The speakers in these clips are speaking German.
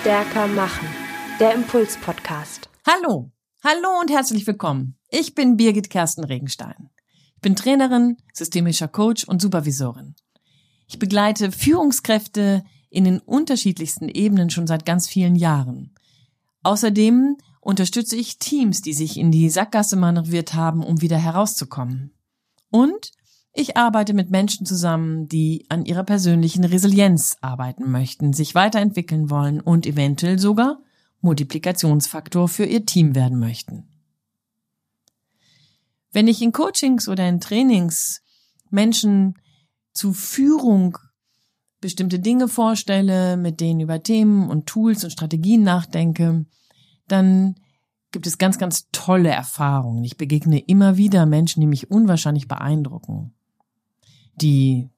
Stärker machen. Der Impuls-Podcast. Hallo, hallo und herzlich willkommen. Ich bin Birgit Kersten Regenstein. Ich bin Trainerin, systemischer Coach und Supervisorin. Ich begleite Führungskräfte in den unterschiedlichsten Ebenen schon seit ganz vielen Jahren. Außerdem unterstütze ich Teams, die sich in die Sackgasse manövriert haben, um wieder herauszukommen. Und ich arbeite mit Menschen zusammen, die an ihrer persönlichen Resilienz arbeiten möchten, sich weiterentwickeln wollen und eventuell sogar Multiplikationsfaktor für ihr Team werden möchten. Wenn ich in Coachings oder in Trainings Menschen zu Führung bestimmte Dinge vorstelle, mit denen über Themen und Tools und Strategien nachdenke, dann gibt es ganz, ganz tolle Erfahrungen. Ich begegne immer wieder Menschen, die mich unwahrscheinlich beeindrucken die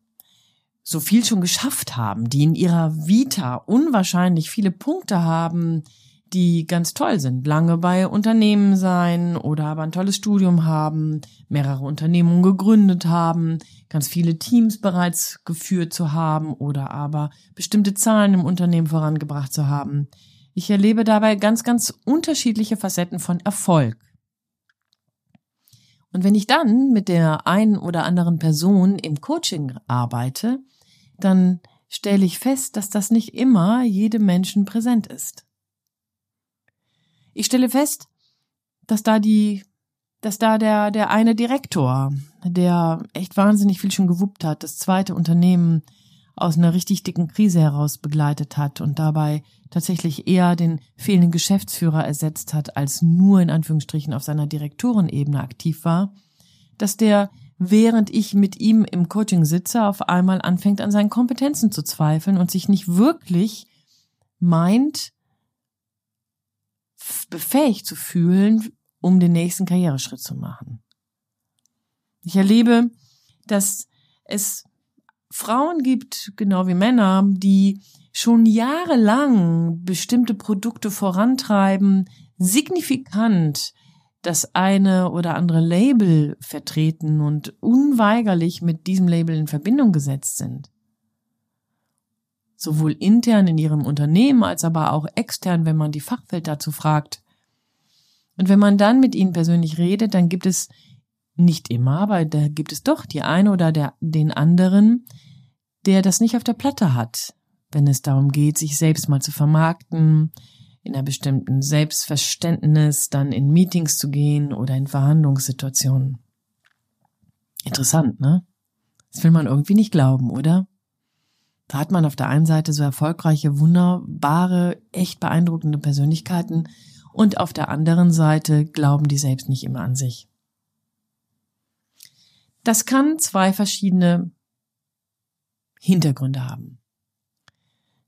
so viel schon geschafft haben, die in ihrer Vita unwahrscheinlich viele Punkte haben, die ganz toll sind. Lange bei Unternehmen sein oder aber ein tolles Studium haben, mehrere Unternehmungen gegründet haben, ganz viele Teams bereits geführt zu haben oder aber bestimmte Zahlen im Unternehmen vorangebracht zu haben. Ich erlebe dabei ganz, ganz unterschiedliche Facetten von Erfolg. Und wenn ich dann mit der einen oder anderen Person im Coaching arbeite, dann stelle ich fest, dass das nicht immer jedem Menschen präsent ist. Ich stelle fest, dass da die, dass da der, der eine Direktor, der echt wahnsinnig viel schon gewuppt hat, das zweite Unternehmen aus einer richtig dicken Krise heraus begleitet hat und dabei tatsächlich eher den fehlenden Geschäftsführer ersetzt hat, als nur in Anführungsstrichen auf seiner Direktorenebene aktiv war, dass der, während ich mit ihm im Coaching sitze, auf einmal anfängt an seinen Kompetenzen zu zweifeln und sich nicht wirklich meint, befähigt zu fühlen, um den nächsten Karriereschritt zu machen. Ich erlebe, dass es Frauen gibt, genau wie Männer, die schon jahrelang bestimmte Produkte vorantreiben, signifikant das eine oder andere Label vertreten und unweigerlich mit diesem Label in Verbindung gesetzt sind. Sowohl intern in ihrem Unternehmen als aber auch extern, wenn man die Fachwelt dazu fragt. Und wenn man dann mit ihnen persönlich redet, dann gibt es nicht immer, aber da gibt es doch die eine oder der, den anderen, der das nicht auf der Platte hat, wenn es darum geht, sich selbst mal zu vermarkten, in einer bestimmten Selbstverständnis dann in Meetings zu gehen oder in Verhandlungssituationen. Interessant, ne? Das will man irgendwie nicht glauben, oder? Da hat man auf der einen Seite so erfolgreiche, wunderbare, echt beeindruckende Persönlichkeiten und auf der anderen Seite glauben die selbst nicht immer an sich. Das kann zwei verschiedene Hintergründe haben.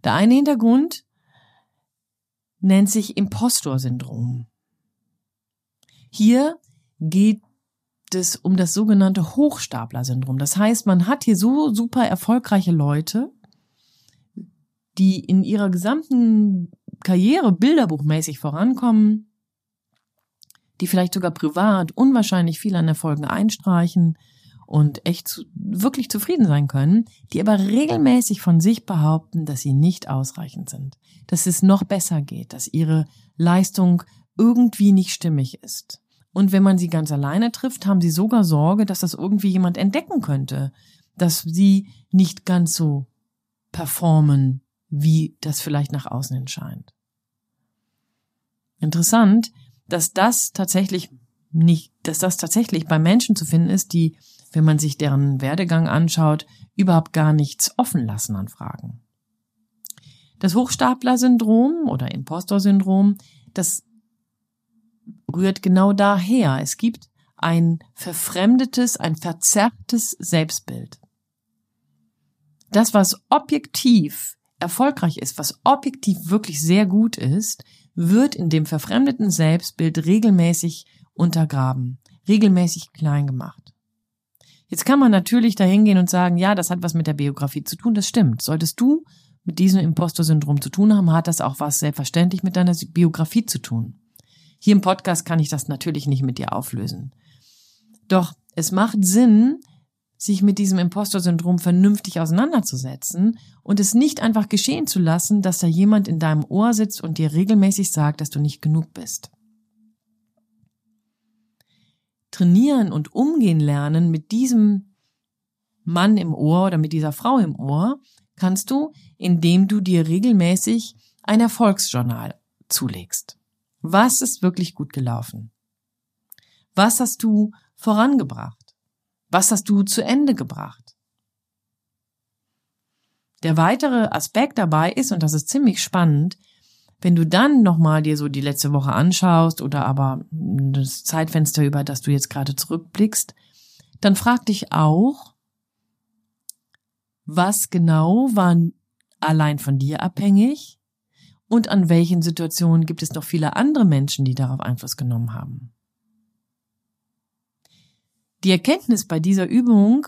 Der eine Hintergrund nennt sich Impostor-Syndrom. Hier geht es um das sogenannte Hochstapler-Syndrom. Das heißt, man hat hier so super erfolgreiche Leute, die in ihrer gesamten Karriere bilderbuchmäßig vorankommen, die vielleicht sogar privat unwahrscheinlich viel an Erfolgen einstreichen, und echt zu, wirklich zufrieden sein können, die aber regelmäßig von sich behaupten, dass sie nicht ausreichend sind, dass es noch besser geht, dass ihre Leistung irgendwie nicht stimmig ist. Und wenn man sie ganz alleine trifft, haben sie sogar Sorge, dass das irgendwie jemand entdecken könnte, dass sie nicht ganz so performen, wie das vielleicht nach außen hin scheint. Interessant, dass das tatsächlich nicht, dass das tatsächlich bei Menschen zu finden ist, die wenn man sich deren Werdegang anschaut, überhaupt gar nichts offen lassen an Fragen. Das Hochstapler-Syndrom oder Impostor-Syndrom, das rührt genau daher. Es gibt ein verfremdetes, ein verzerrtes Selbstbild. Das, was objektiv erfolgreich ist, was objektiv wirklich sehr gut ist, wird in dem verfremdeten Selbstbild regelmäßig untergraben, regelmäßig klein gemacht. Jetzt kann man natürlich dahin gehen und sagen, ja, das hat was mit der Biografie zu tun, das stimmt. Solltest du mit diesem Impostor-Syndrom zu tun haben, hat das auch was selbstverständlich mit deiner Biografie zu tun. Hier im Podcast kann ich das natürlich nicht mit dir auflösen. Doch es macht Sinn, sich mit diesem Impostor-Syndrom vernünftig auseinanderzusetzen und es nicht einfach geschehen zu lassen, dass da jemand in deinem Ohr sitzt und dir regelmäßig sagt, dass du nicht genug bist. Trainieren und umgehen lernen mit diesem Mann im Ohr oder mit dieser Frau im Ohr kannst du, indem du dir regelmäßig ein Erfolgsjournal zulegst. Was ist wirklich gut gelaufen? Was hast du vorangebracht? Was hast du zu Ende gebracht? Der weitere Aspekt dabei ist, und das ist ziemlich spannend, wenn du dann nochmal dir so die letzte Woche anschaust oder aber das Zeitfenster, über das du jetzt gerade zurückblickst, dann frag dich auch, was genau war allein von dir abhängig und an welchen Situationen gibt es noch viele andere Menschen, die darauf Einfluss genommen haben. Die Erkenntnis bei dieser Übung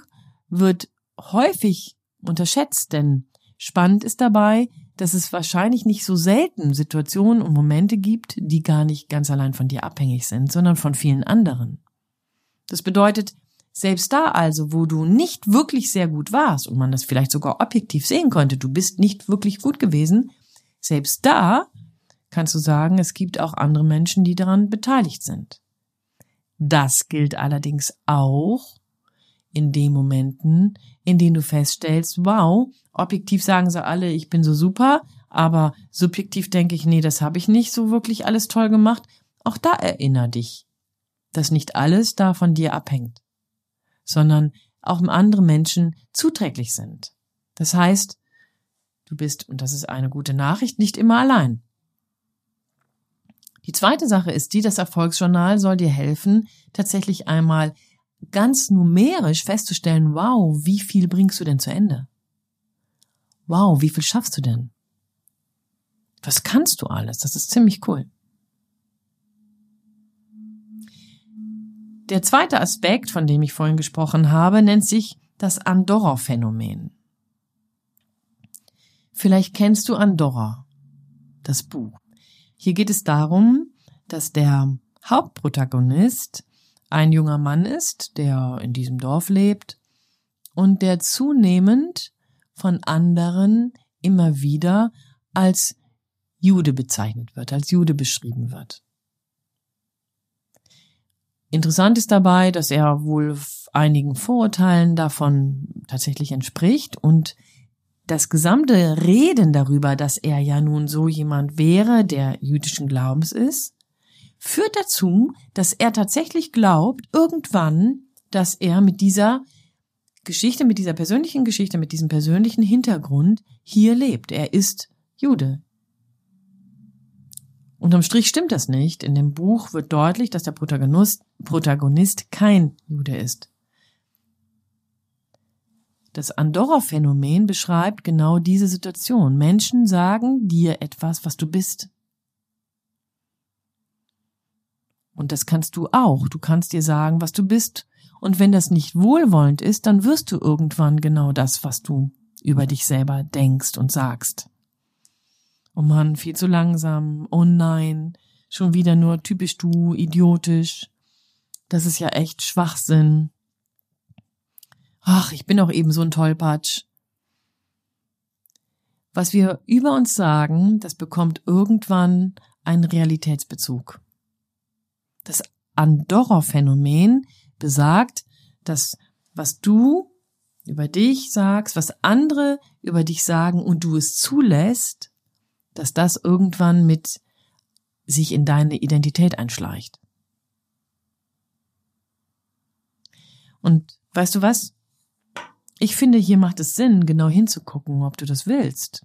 wird häufig unterschätzt, denn spannend ist dabei, dass es wahrscheinlich nicht so selten Situationen und Momente gibt, die gar nicht ganz allein von dir abhängig sind, sondern von vielen anderen. Das bedeutet, selbst da also, wo du nicht wirklich sehr gut warst und man das vielleicht sogar objektiv sehen konnte, du bist nicht wirklich gut gewesen, selbst da kannst du sagen, es gibt auch andere Menschen, die daran beteiligt sind. Das gilt allerdings auch in den Momenten, in denen du feststellst, wow, objektiv sagen sie alle, ich bin so super, aber subjektiv denke ich, nee, das habe ich nicht so wirklich alles toll gemacht. Auch da erinner dich, dass nicht alles da von dir abhängt, sondern auch andere Menschen zuträglich sind. Das heißt, du bist, und das ist eine gute Nachricht, nicht immer allein. Die zweite Sache ist die, das Erfolgsjournal soll dir helfen, tatsächlich einmal ganz numerisch festzustellen, wow, wie viel bringst du denn zu Ende? Wow, wie viel schaffst du denn? Was kannst du alles? Das ist ziemlich cool. Der zweite Aspekt, von dem ich vorhin gesprochen habe, nennt sich das Andorra-Phänomen. Vielleicht kennst du Andorra, das Buch. Hier geht es darum, dass der Hauptprotagonist ein junger Mann ist, der in diesem Dorf lebt und der zunehmend von anderen immer wieder als Jude bezeichnet wird, als Jude beschrieben wird. Interessant ist dabei, dass er wohl einigen Vorurteilen davon tatsächlich entspricht und das gesamte Reden darüber, dass er ja nun so jemand wäre, der jüdischen Glaubens ist, führt dazu, dass er tatsächlich glaubt, irgendwann, dass er mit dieser Geschichte, mit dieser persönlichen Geschichte, mit diesem persönlichen Hintergrund hier lebt. Er ist Jude. Unterm Strich stimmt das nicht. In dem Buch wird deutlich, dass der Protagonist, Protagonist kein Jude ist. Das Andorra-Phänomen beschreibt genau diese Situation. Menschen sagen dir etwas, was du bist. Und das kannst du auch. Du kannst dir sagen, was du bist. Und wenn das nicht wohlwollend ist, dann wirst du irgendwann genau das, was du über dich selber denkst und sagst. Oh Mann, viel zu langsam. Oh nein, schon wieder nur typisch du, idiotisch. Das ist ja echt Schwachsinn. Ach, ich bin auch eben so ein Tollpatsch. Was wir über uns sagen, das bekommt irgendwann einen Realitätsbezug. Das Andorra-Phänomen besagt, dass was du über dich sagst, was andere über dich sagen und du es zulässt, dass das irgendwann mit sich in deine Identität einschleicht. Und weißt du was? Ich finde, hier macht es Sinn, genau hinzugucken, ob du das willst.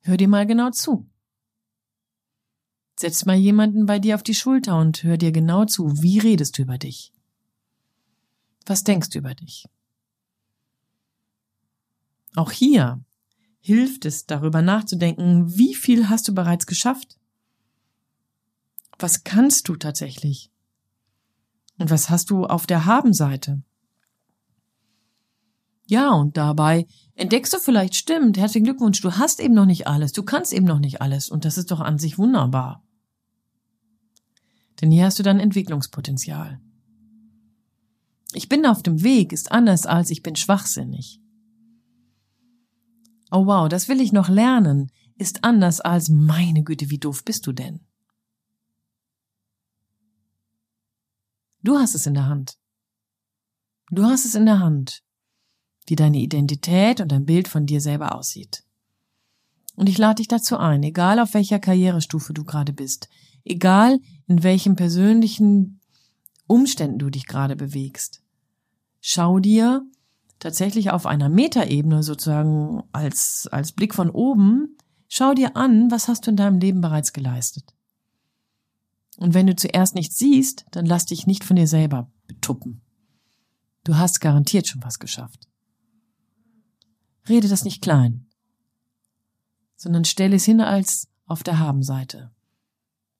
Hör dir mal genau zu. Setz mal jemanden bei dir auf die Schulter und hör dir genau zu. Wie redest du über dich? Was denkst du über dich? Auch hier hilft es, darüber nachzudenken, wie viel hast du bereits geschafft? Was kannst du tatsächlich? Und was hast du auf der Habenseite? Ja, und dabei entdeckst du vielleicht, stimmt, herzlichen Glückwunsch, du hast eben noch nicht alles, du kannst eben noch nicht alles, und das ist doch an sich wunderbar. Denn hier hast du dann Entwicklungspotenzial. Ich bin auf dem Weg ist anders als ich bin schwachsinnig. Oh wow, das will ich noch lernen, ist anders als meine Güte, wie doof bist du denn? Du hast es in der Hand. Du hast es in der Hand, wie deine Identität und dein Bild von dir selber aussieht. Und ich lade dich dazu ein, egal auf welcher Karrierestufe du gerade bist, egal in welchen persönlichen Umständen du dich gerade bewegst, schau dir tatsächlich auf einer Metaebene sozusagen als, als Blick von oben, schau dir an, was hast du in deinem Leben bereits geleistet. Und wenn du zuerst nichts siehst, dann lass dich nicht von dir selber betuppen. Du hast garantiert schon was geschafft. Rede das nicht klein, sondern stelle es hin als auf der Habenseite.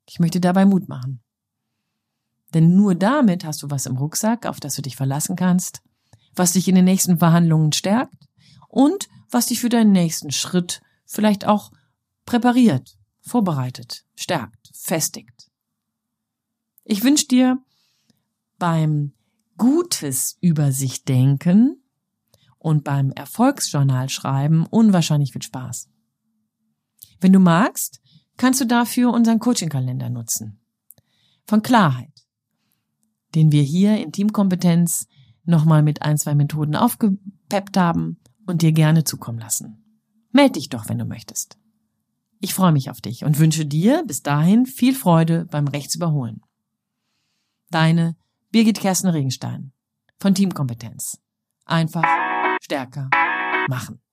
Ich möchte dabei Mut machen. Denn nur damit hast du was im Rucksack, auf das du dich verlassen kannst, was dich in den nächsten Verhandlungen stärkt und was dich für deinen nächsten Schritt vielleicht auch präpariert, vorbereitet, stärkt, festigt. Ich wünsche dir beim Gutes über sich denken und beim Erfolgsjournal schreiben unwahrscheinlich viel Spaß. Wenn du magst, kannst du dafür unseren Coaching-Kalender nutzen. Von Klarheit, den wir hier in Teamkompetenz nochmal mit ein, zwei Methoden aufgepeppt haben und dir gerne zukommen lassen. Meld dich doch, wenn du möchtest. Ich freue mich auf dich und wünsche dir bis dahin viel Freude beim Rechtsüberholen. Deine Birgit Kersten Regenstein von Teamkompetenz. Einfach stärker machen.